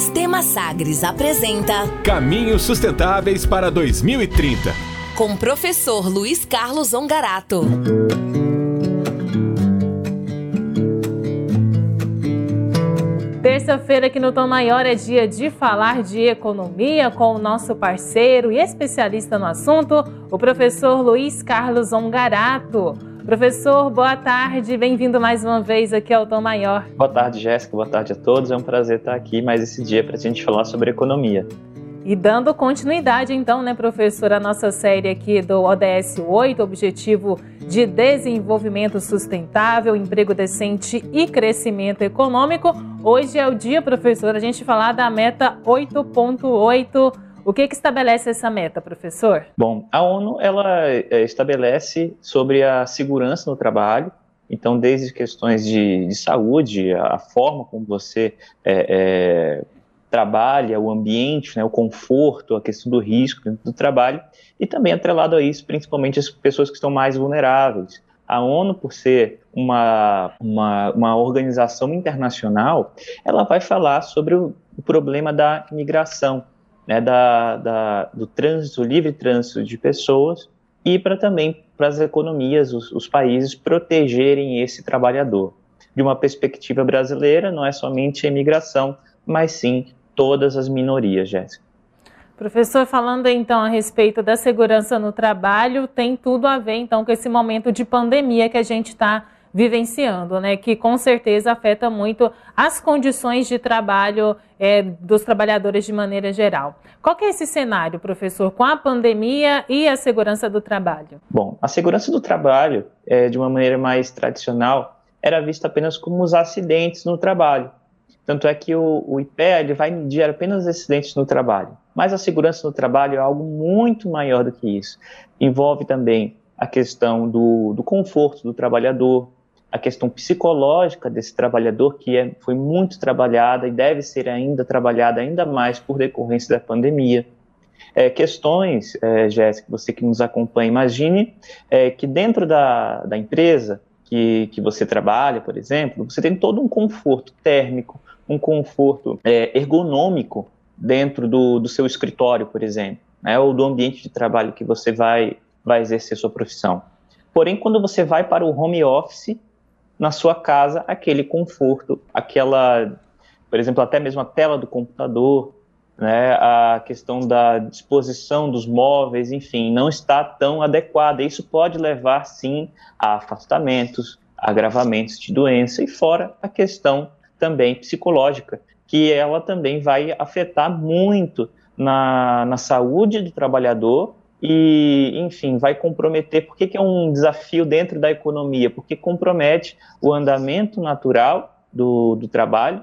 Sistema Sagres apresenta Caminhos Sustentáveis para 2030. Com o professor Luiz Carlos Ongarato. Terça-feira aqui no Tom Maior é dia de falar de economia com o nosso parceiro e especialista no assunto, o professor Luiz Carlos Ongarato. Professor, boa tarde, bem-vindo mais uma vez aqui ao Tom Maior. Boa tarde, Jéssica, boa tarde a todos. É um prazer estar aqui mais esse dia para a gente falar sobre economia. E dando continuidade, então, né, professor, a nossa série aqui do ODS 8, Objetivo de Desenvolvimento Sustentável, Emprego Decente e Crescimento Econômico. Hoje é o dia, professor, a gente falar da meta 8.8 o que, que estabelece essa meta, professor? Bom, a ONU ela é, estabelece sobre a segurança no trabalho. Então, desde questões de, de saúde, a forma como você é, é, trabalha, o ambiente, né, o conforto, a questão do risco do trabalho, e também atrelado a isso, principalmente as pessoas que estão mais vulneráveis. A ONU, por ser uma, uma, uma organização internacional, ela vai falar sobre o, o problema da migração, né, da, da, do trânsito, livre trânsito de pessoas e para também para as economias, os, os países protegerem esse trabalhador. De uma perspectiva brasileira, não é somente a imigração, mas sim todas as minorias, Jéssica. Professor, falando então a respeito da segurança no trabalho, tem tudo a ver então com esse momento de pandemia que a gente está vivenciando, né? Que com certeza afeta muito as condições de trabalho é, dos trabalhadores de maneira geral. Qual é esse cenário, professor, com a pandemia e a segurança do trabalho? Bom, a segurança do trabalho, é, de uma maneira mais tradicional, era vista apenas como os acidentes no trabalho. Tanto é que o, o IPEA ele vai medir apenas acidentes no trabalho. Mas a segurança no trabalho é algo muito maior do que isso. Envolve também a questão do, do conforto do trabalhador, a questão psicológica desse trabalhador, que é, foi muito trabalhada e deve ser ainda trabalhada ainda mais por decorrência da pandemia. É, questões, é, Jéssica, você que nos acompanha, imagine é, que dentro da, da empresa que, que você trabalha, por exemplo, você tem todo um conforto térmico, um conforto é, ergonômico dentro do, do seu escritório, por exemplo, né, ou do ambiente de trabalho que você vai, vai exercer sua profissão. Porém, quando você vai para o home office, na sua casa aquele conforto, aquela, por exemplo, até mesmo a tela do computador, né, a questão da disposição dos móveis, enfim, não está tão adequada. Isso pode levar, sim, a afastamentos, agravamentos de doença e fora a questão também psicológica, que ela também vai afetar muito na, na saúde do trabalhador e, enfim, vai comprometer. Por que, que é um desafio dentro da economia? Porque compromete o andamento natural do, do trabalho,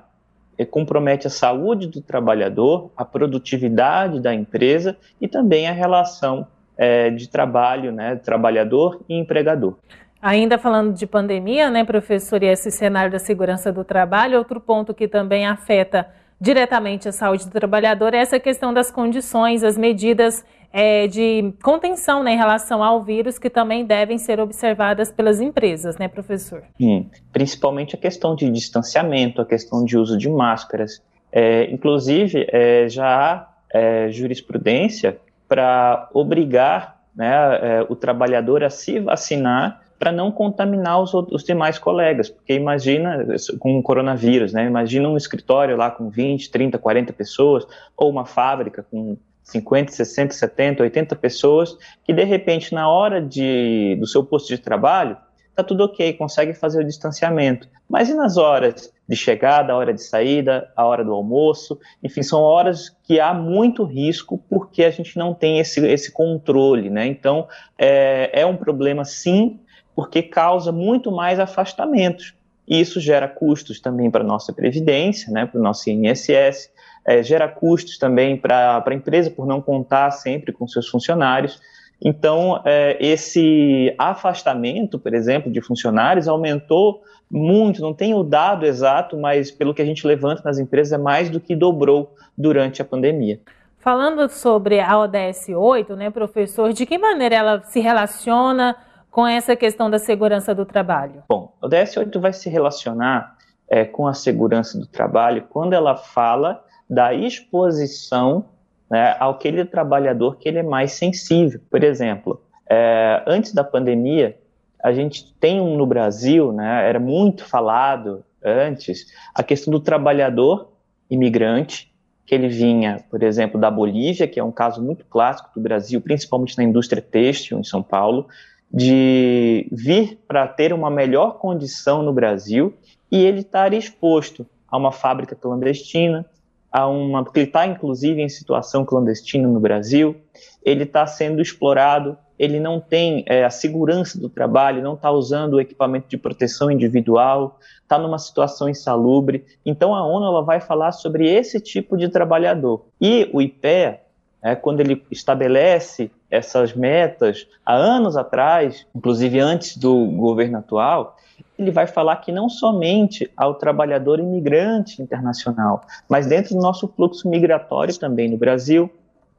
compromete a saúde do trabalhador, a produtividade da empresa e também a relação é, de trabalho, né, trabalhador e empregador. Ainda falando de pandemia, né, professor, e esse cenário da segurança do trabalho, outro ponto que também afeta diretamente a saúde do trabalhador é essa questão das condições, as medidas é, de contenção né, em relação ao vírus que também devem ser observadas pelas empresas, né, professor? Sim, principalmente a questão de distanciamento, a questão de uso de máscaras. É, inclusive, é, já há é, jurisprudência para obrigar né, é, o trabalhador a se vacinar para não contaminar os, os, demais colegas, porque imagina, com o coronavírus, né, imagina um escritório lá com 20, 30, 40 pessoas, ou uma fábrica com 50, 60, 70, 80 pessoas, que de repente na hora de, do seu posto de trabalho, está tudo ok, consegue fazer o distanciamento. Mas e nas horas de chegada, a hora de saída, a hora do almoço? Enfim, são horas que há muito risco porque a gente não tem esse, esse controle, né? Então, é, é um problema sim, porque causa muito mais afastamentos. E isso gera custos também para a nossa Previdência, né, para o nosso INSS, é, gera custos também para a empresa por não contar sempre com seus funcionários. Então, é, esse afastamento, por exemplo, de funcionários aumentou muito, não tenho o dado exato, mas pelo que a gente levanta nas empresas, é mais do que dobrou durante a pandemia. Falando sobre a ODS 8, né, professor, de que maneira ela se relaciona com essa questão da segurança do trabalho? Bom, o DS8 vai se relacionar é, com a segurança do trabalho quando ela fala da exposição né, aquele trabalhador que ele é mais sensível. Por exemplo, é, antes da pandemia, a gente tem um no Brasil, né, era muito falado antes, a questão do trabalhador imigrante, que ele vinha, por exemplo, da Bolívia, que é um caso muito clássico do Brasil, principalmente na indústria têxtil em São Paulo, de vir para ter uma melhor condição no Brasil e ele estar exposto a uma fábrica clandestina, a uma, porque ele está inclusive em situação clandestina no Brasil, ele está sendo explorado, ele não tem é, a segurança do trabalho, não está usando o equipamento de proteção individual, está numa situação insalubre. Então a ONU ela vai falar sobre esse tipo de trabalhador. E o IPEA, é, quando ele estabelece essas metas há anos atrás, inclusive antes do governo atual, ele vai falar que não somente ao trabalhador imigrante internacional, mas dentro do nosso fluxo migratório também no Brasil,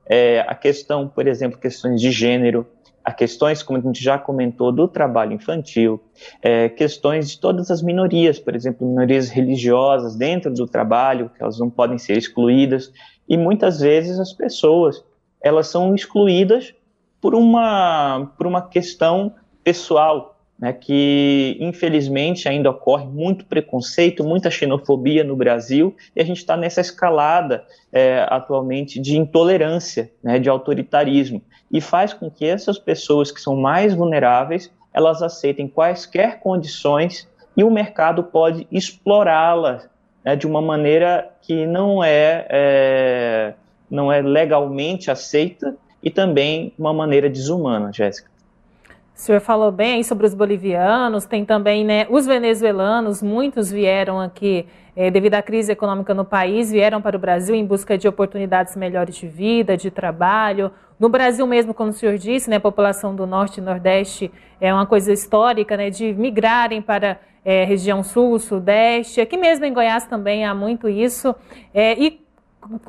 é, a questão, por exemplo, questões de gênero, a questões, como a gente já comentou, do trabalho infantil, é, questões de todas as minorias, por exemplo, minorias religiosas dentro do trabalho, que elas não podem ser excluídas, e muitas vezes as pessoas, elas são excluídas por uma, por uma questão pessoal, né, que infelizmente ainda ocorre muito preconceito, muita xenofobia no Brasil, e a gente está nessa escalada é, atualmente de intolerância, né, de autoritarismo, e faz com que essas pessoas que são mais vulneráveis, elas aceitem quaisquer condições e o mercado pode explorá-las né, de uma maneira que não é, é, não é legalmente aceita e também uma maneira desumana, Jéssica. O senhor falou bem sobre os bolivianos, tem também né, os venezuelanos, muitos vieram aqui é, devido à crise econômica no país, vieram para o Brasil em busca de oportunidades melhores de vida, de trabalho. No Brasil mesmo, como o senhor disse, né, a população do Norte e Nordeste é uma coisa histórica, né, de migrarem para é, região Sul, Sudeste. Aqui mesmo em Goiás também há muito isso. É, e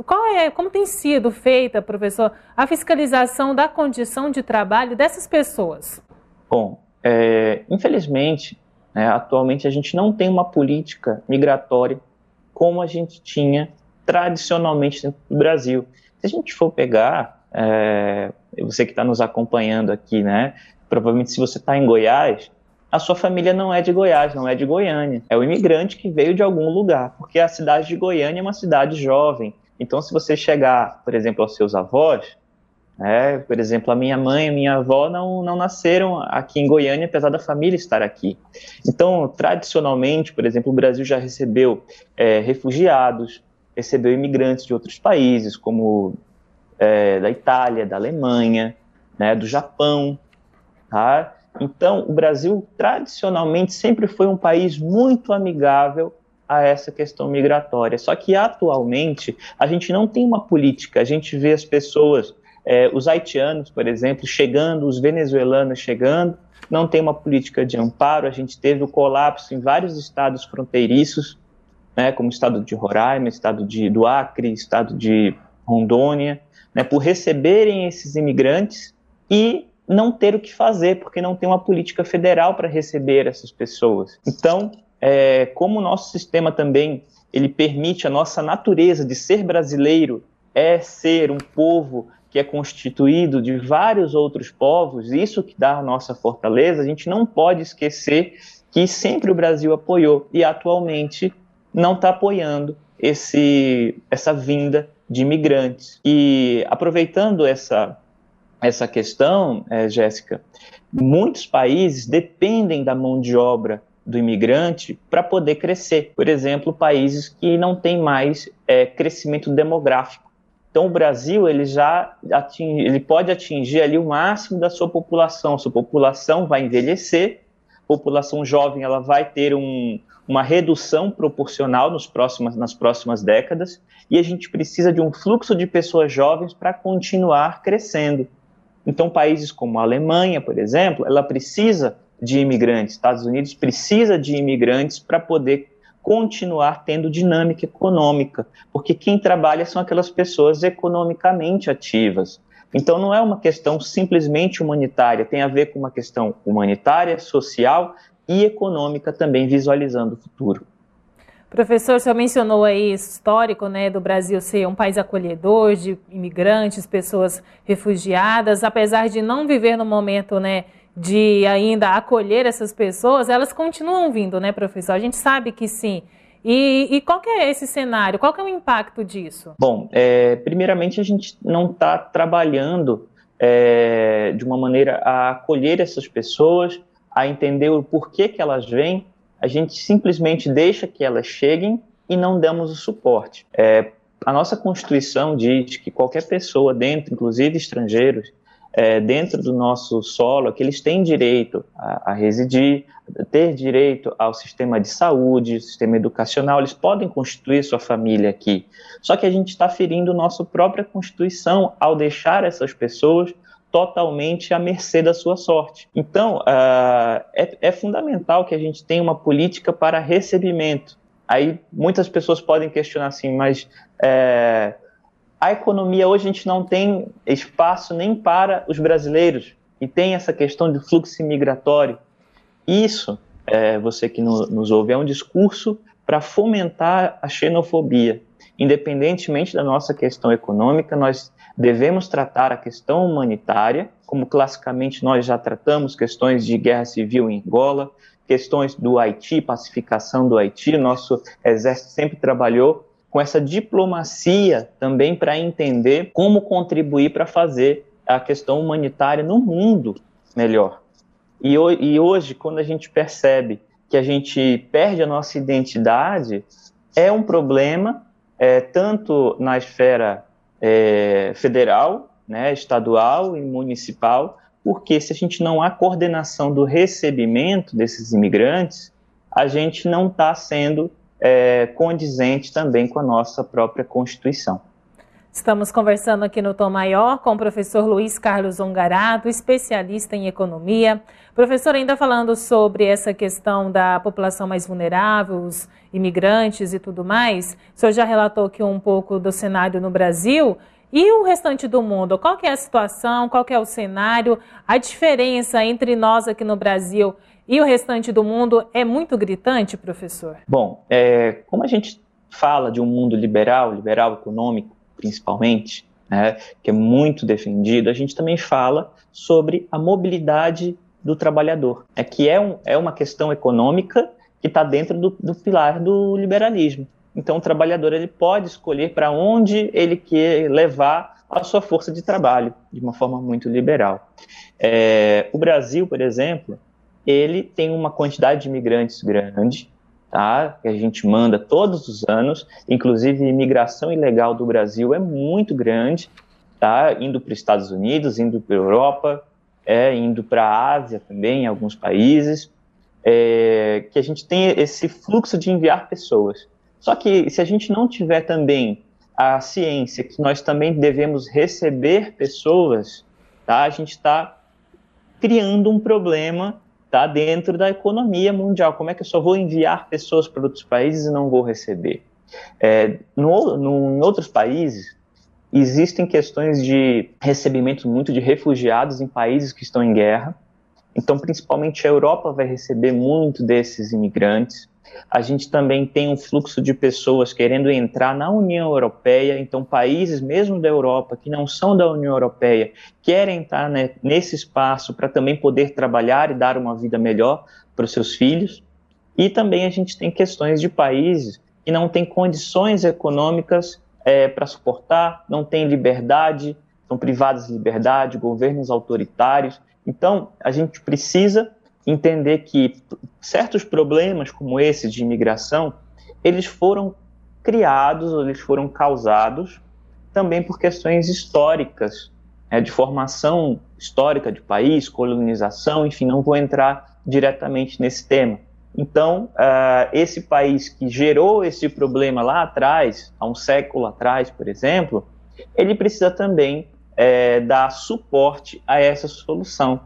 qual é, como tem sido feita, professor, a fiscalização da condição de trabalho dessas pessoas? Bom, é, infelizmente, né, atualmente a gente não tem uma política migratória como a gente tinha tradicionalmente no Brasil. Se a gente for pegar, é, você que está nos acompanhando aqui, né, provavelmente se você está em Goiás, a sua família não é de Goiás, não é de Goiânia. É o imigrante que veio de algum lugar, porque a cidade de Goiânia é uma cidade jovem. Então, se você chegar, por exemplo, aos seus avós, é, por exemplo, a minha mãe e minha avó não, não nasceram aqui em Goiânia, apesar da família estar aqui. Então, tradicionalmente, por exemplo, o Brasil já recebeu é, refugiados, recebeu imigrantes de outros países, como é, da Itália, da Alemanha, né, do Japão. Tá? Então, o Brasil tradicionalmente sempre foi um país muito amigável a essa questão migratória. Só que atualmente a gente não tem uma política, a gente vê as pessoas é, os haitianos, por exemplo, chegando, os venezuelanos chegando, não tem uma política de amparo. A gente teve o colapso em vários estados fronteiriços, né, como o estado de Roraima, estado de, do Acre, estado de Rondônia, né, por receberem esses imigrantes e não ter o que fazer, porque não tem uma política federal para receber essas pessoas. Então, é, como o nosso sistema também ele permite a nossa natureza de ser brasileiro é ser um povo que é constituído de vários outros povos, isso que dá a nossa fortaleza, a gente não pode esquecer que sempre o Brasil apoiou e atualmente não está apoiando esse, essa vinda de imigrantes. E aproveitando essa, essa questão, é, Jéssica, muitos países dependem da mão de obra do imigrante para poder crescer. Por exemplo, países que não têm mais é, crescimento demográfico. Então o Brasil ele já atinge, ele pode atingir ali o máximo da sua população. Sua população vai envelhecer, população jovem ela vai ter um, uma redução proporcional nos próximos, nas próximas décadas e a gente precisa de um fluxo de pessoas jovens para continuar crescendo. Então países como a Alemanha, por exemplo, ela precisa de imigrantes. Estados Unidos precisa de imigrantes para poder continuar tendo dinâmica econômica, porque quem trabalha são aquelas pessoas economicamente ativas. Então não é uma questão simplesmente humanitária, tem a ver com uma questão humanitária, social e econômica também visualizando o futuro. Professor, o senhor mencionou aí histórico né, do Brasil ser um país acolhedor de imigrantes, pessoas refugiadas, apesar de não viver no momento né, de ainda acolher essas pessoas, elas continuam vindo, né, professor? A gente sabe que sim. E, e qual é esse cenário? Qual é o impacto disso? Bom, é, primeiramente a gente não está trabalhando é, de uma maneira a acolher essas pessoas, a entender o porquê que elas vêm a gente simplesmente deixa que elas cheguem e não damos o suporte. É, a nossa Constituição diz que qualquer pessoa dentro, inclusive estrangeiros, é, dentro do nosso solo, que eles têm direito a, a, residir, ter direito ao sistema de saúde, sistema educacional, eles podem constituir sua família aqui. Só que a gente está ferindo nossa própria Constituição ao deixar essas pessoas totalmente à mercê da sua sorte. Então, uh, é, é, fundamental que a gente tenha uma política para recebimento. Aí muitas pessoas podem questionar assim, mas é, a economia hoje a gente não tem espaço nem para os brasileiros e tem essa questão de fluxo migratório. Isso, é, você que no, nos ouve, é um discurso para fomentar a xenofobia. Independentemente da nossa questão econômica, nós devemos tratar a questão humanitária, como classicamente nós já tratamos questões de guerra civil em Angola, questões do Haiti, pacificação do Haiti. Nosso exército sempre trabalhou com essa diplomacia também para entender como contribuir para fazer a questão humanitária no mundo melhor. E, e hoje, quando a gente percebe que a gente perde a nossa identidade, é um problema, é, tanto na esfera é, federal, né, estadual e municipal, porque se a gente não há coordenação do recebimento desses imigrantes, a gente não está sendo é, condizente também com a nossa própria Constituição. Estamos conversando aqui no Tom Maior com o professor Luiz Carlos Ongarato, especialista em economia. Professor, ainda falando sobre essa questão da população mais vulnerável, os imigrantes e tudo mais, o senhor já relatou aqui um pouco do cenário no Brasil. E o restante do mundo? Qual é a situação? Qual é o cenário? A diferença entre nós aqui no Brasil e o restante do mundo é muito gritante, professor? Bom, é, como a gente fala de um mundo liberal, liberal econômico, principalmente, né, que é muito defendido, a gente também fala sobre a mobilidade do trabalhador, é que é, um, é uma questão econômica que está dentro do, do, pilar do liberalismo. Então, o trabalhador ele pode escolher para onde ele quer levar a sua força de trabalho, de uma forma muito liberal. É, o Brasil, por exemplo, ele tem uma quantidade de imigrantes grande, tá? Que a gente manda todos os anos, inclusive a imigração ilegal do Brasil é muito grande, tá? Indo para os Estados Unidos, indo para a Europa, é, indo para a Ásia também, em alguns países, é, que a gente tem esse fluxo de enviar pessoas. Só que se a gente não tiver também a ciência que nós também devemos receber pessoas, tá? A gente está criando um problema está dentro da economia mundial. Como é que eu só vou enviar pessoas para outros países e não vou receber? É, no, no, em outros países, existem questões de recebimento muito de refugiados em países que estão em guerra. Então, principalmente a Europa vai receber muito desses imigrantes. A gente também tem um fluxo de pessoas querendo entrar na União Europeia, então países mesmo da Europa que não são da União Europeia querem estar né, nesse espaço para também poder trabalhar e dar uma vida melhor para os seus filhos. E também a gente tem questões de países que não têm condições econômicas é, para suportar, não têm liberdade, são privados de liberdade, governos autoritários. Então, a gente precisa entender que certos problemas como esse de imigração, eles foram criados, eles foram causados também por questões históricas, né, de formação histórica de país, colonização, enfim, não vou entrar diretamente nesse tema. Então, uh, esse país que gerou esse problema lá atrás, há um século atrás, por exemplo, ele precisa também é, dar suporte a essa solução.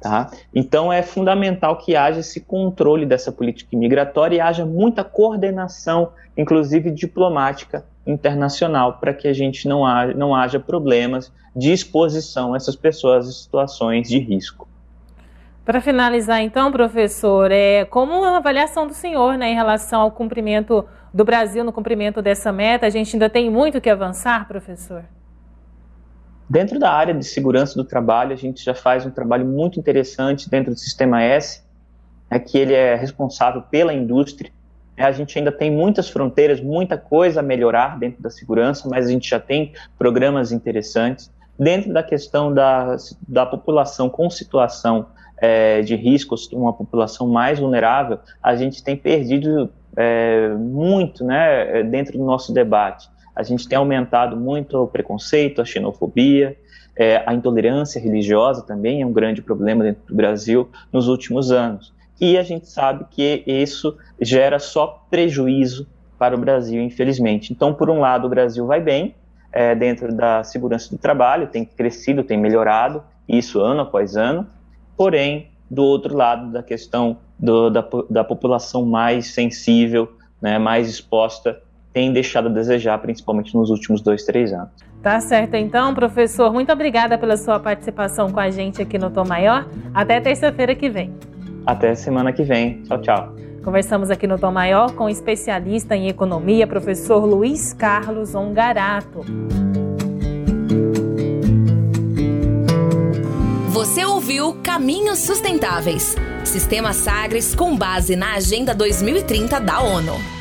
Tá? Então é fundamental que haja esse controle dessa política imigratória e haja muita coordenação, inclusive diplomática internacional, para que a gente não haja, não haja problemas de exposição a essas pessoas em situações de risco. Para finalizar, então, professor, é, como a avaliação do senhor né, em relação ao cumprimento do Brasil no cumprimento dessa meta? A gente ainda tem muito que avançar, professor? Dentro da área de segurança do trabalho, a gente já faz um trabalho muito interessante dentro do Sistema S, é que ele é responsável pela indústria. É, a gente ainda tem muitas fronteiras, muita coisa a melhorar dentro da segurança, mas a gente já tem programas interessantes. Dentro da questão da, da população com situação é, de riscos, uma população mais vulnerável, a gente tem perdido é, muito né, dentro do nosso debate. A gente tem aumentado muito o preconceito, a xenofobia, é, a intolerância religiosa também é um grande problema dentro do Brasil nos últimos anos. E a gente sabe que isso gera só prejuízo para o Brasil, infelizmente. Então, por um lado, o Brasil vai bem é, dentro da segurança do trabalho, tem crescido, tem melhorado, isso ano após ano, porém, do outro lado da questão do, da, da população mais sensível, né, mais exposta, tem deixado a desejar, principalmente nos últimos dois, três anos. Tá certo, então, professor. Muito obrigada pela sua participação com a gente aqui no Tom Maior. Até terça-feira que vem. Até semana que vem. Tchau, tchau. Conversamos aqui no Tom Maior com o especialista em economia, professor Luiz Carlos Ongarato. Você ouviu Caminhos Sustentáveis. Sistema Sagres com base na Agenda 2030 da ONU.